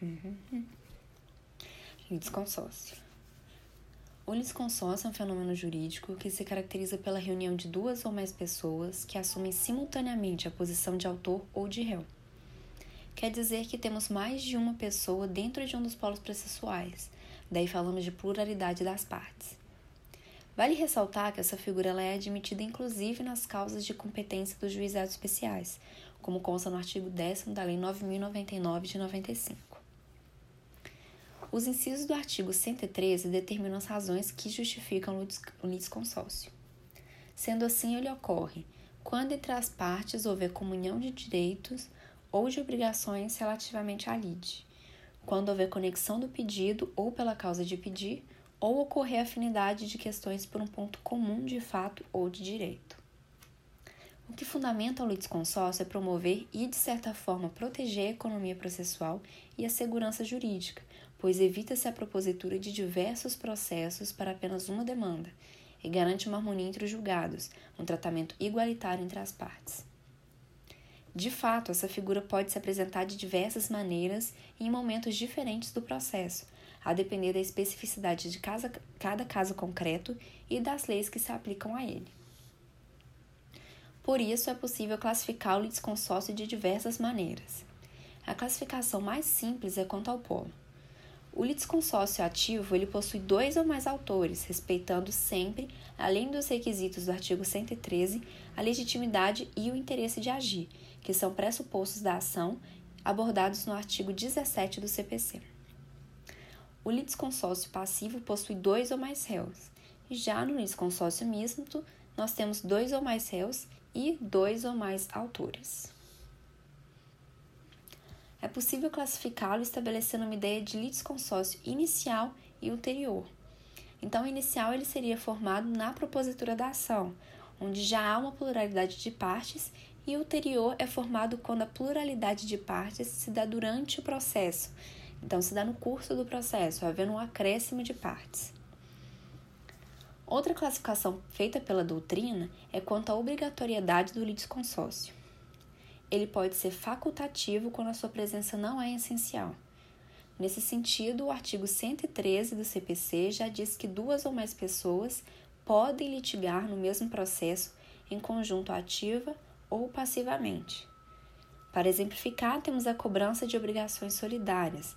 Uhum. Litisconsórcio. O litisconsórcio é um fenômeno jurídico que se caracteriza pela reunião de duas ou mais pessoas que assumem simultaneamente a posição de autor ou de réu. Quer dizer que temos mais de uma pessoa dentro de um dos polos processuais, daí falamos de pluralidade das partes. Vale ressaltar que essa figura é admitida inclusive nas causas de competência dos juizados especiais, como consta no artigo 10 da Lei 9099 de 95. Os incisos do artigo 113 determinam as razões que justificam o litisconsórcio. Sendo assim, ele ocorre quando entre as partes houver comunhão de direitos ou de obrigações relativamente à lide, quando houver conexão do pedido ou pela causa de pedir, ou ocorrer afinidade de questões por um ponto comum de fato ou de direito. O que fundamenta o litisconsórcio é promover e, de certa forma, proteger a economia processual e a segurança jurídica, pois evita-se a propositura de diversos processos para apenas uma demanda e garante uma harmonia entre os julgados, um tratamento igualitário entre as partes. De fato, essa figura pode se apresentar de diversas maneiras e em momentos diferentes do processo, a depender da especificidade de cada, cada caso concreto e das leis que se aplicam a ele. Por isso, é possível classificar o litisconsórcio de diversas maneiras. A classificação mais simples é quanto ao polo. O litisconsórcio ativo ele possui dois ou mais autores, respeitando sempre, além dos requisitos do artigo 113, a legitimidade e o interesse de agir, que são pressupostos da ação abordados no artigo 17 do CPC. O litisconsórcio passivo possui dois ou mais réus. Já no litisconsórcio misto, nós temos dois ou mais réus e dois ou mais autores. É possível classificá-lo estabelecendo uma ideia de litisconsórcio inicial e ulterior. Então, o inicial ele seria formado na propositura da ação, onde já há uma pluralidade de partes, e o ulterior é formado quando a pluralidade de partes se dá durante o processo, então se dá no curso do processo, havendo um acréscimo de partes. Outra classificação feita pela doutrina é quanto à obrigatoriedade do litisconsórcio. Ele pode ser facultativo quando a sua presença não é essencial. Nesse sentido, o artigo 113 do CPC já diz que duas ou mais pessoas podem litigar no mesmo processo em conjunto ativa ou passivamente. Para exemplificar, temos a cobrança de obrigações solidárias,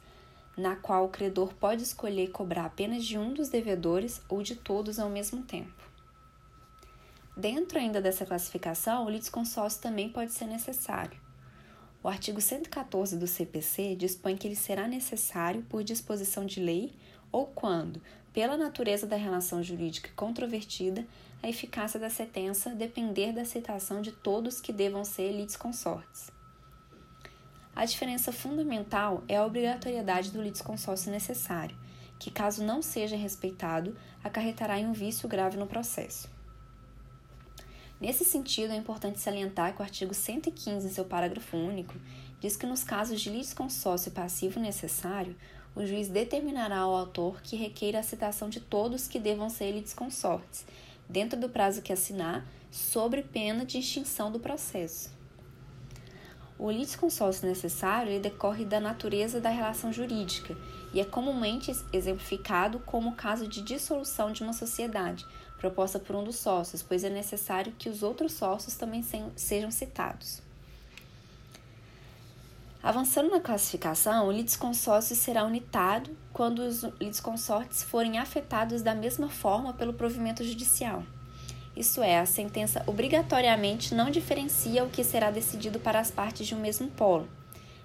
na qual o credor pode escolher cobrar apenas de um dos devedores ou de todos ao mesmo tempo. Dentro ainda dessa classificação, o litisconsórcio também pode ser necessário. O artigo 114 do CPC dispõe que ele será necessário por disposição de lei ou quando, pela natureza da relação jurídica controvertida, a eficácia da sentença depender da aceitação de todos que devam ser litisconsortes. A diferença fundamental é a obrigatoriedade do litisconsórcio necessário, que, caso não seja respeitado, acarretará em um vício grave no processo. Nesse sentido, é importante salientar que o artigo 115, em seu parágrafo único, diz que nos casos de litisconsórcio passivo necessário, o juiz determinará ao autor que requeira a citação de todos que devam ser litisconsortes, dentro do prazo que assinar, sobre pena de extinção do processo. O litisconsórcio necessário decorre da natureza da relação jurídica e é comumente exemplificado como o caso de dissolução de uma sociedade proposta por um dos sócios, pois é necessário que os outros sócios também sejam citados. Avançando na classificação, o litisconsórcio será unitado quando os litisconsortes forem afetados da mesma forma pelo provimento judicial. Isso é, a sentença obrigatoriamente não diferencia o que será decidido para as partes de um mesmo polo,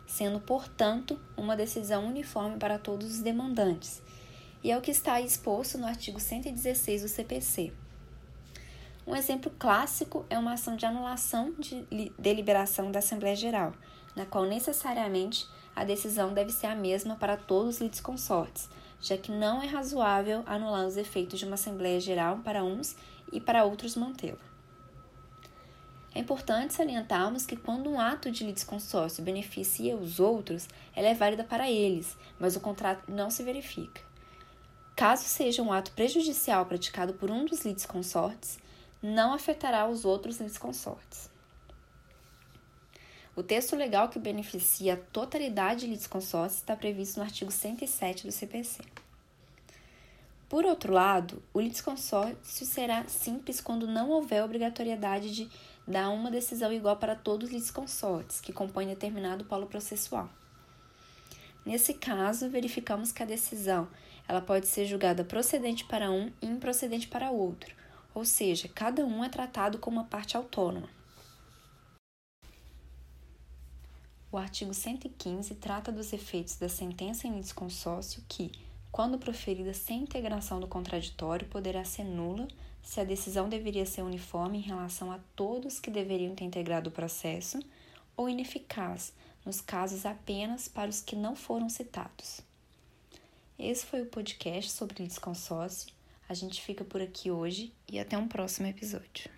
sendo, portanto, uma decisão uniforme para todos os demandantes, e é o que está exposto no artigo 116 do CPC. Um exemplo clássico é uma ação de anulação de deliberação da Assembleia Geral, na qual necessariamente a decisão deve ser a mesma para todos os litisconsortes, já que não é razoável anular os efeitos de uma Assembleia Geral para uns e para outros mantê-la. É importante salientarmos que quando um ato de litisconsórcio beneficia os outros, ela é válida para eles, mas o contrato não se verifica. Caso seja um ato prejudicial praticado por um dos litisconsortes, não afetará os outros litisconsortes. O texto legal que beneficia a totalidade de litisconsórcio está previsto no artigo 107 do CPC. Por outro lado, o litisconsórcio será simples quando não houver obrigatoriedade de dar uma decisão igual para todos os litisconsortes que compõem determinado polo processual. Nesse caso, verificamos que a decisão ela pode ser julgada procedente para um e improcedente para outro, ou seja, cada um é tratado como uma parte autônoma. O artigo 115 trata dos efeitos da sentença em litisconsórcio que, quando proferida sem integração do contraditório, poderá ser nula se a decisão deveria ser uniforme em relação a todos que deveriam ter integrado o processo ou ineficaz nos casos apenas para os que não foram citados. Esse foi o podcast sobre litisconsórcio. A gente fica por aqui hoje e até um próximo episódio.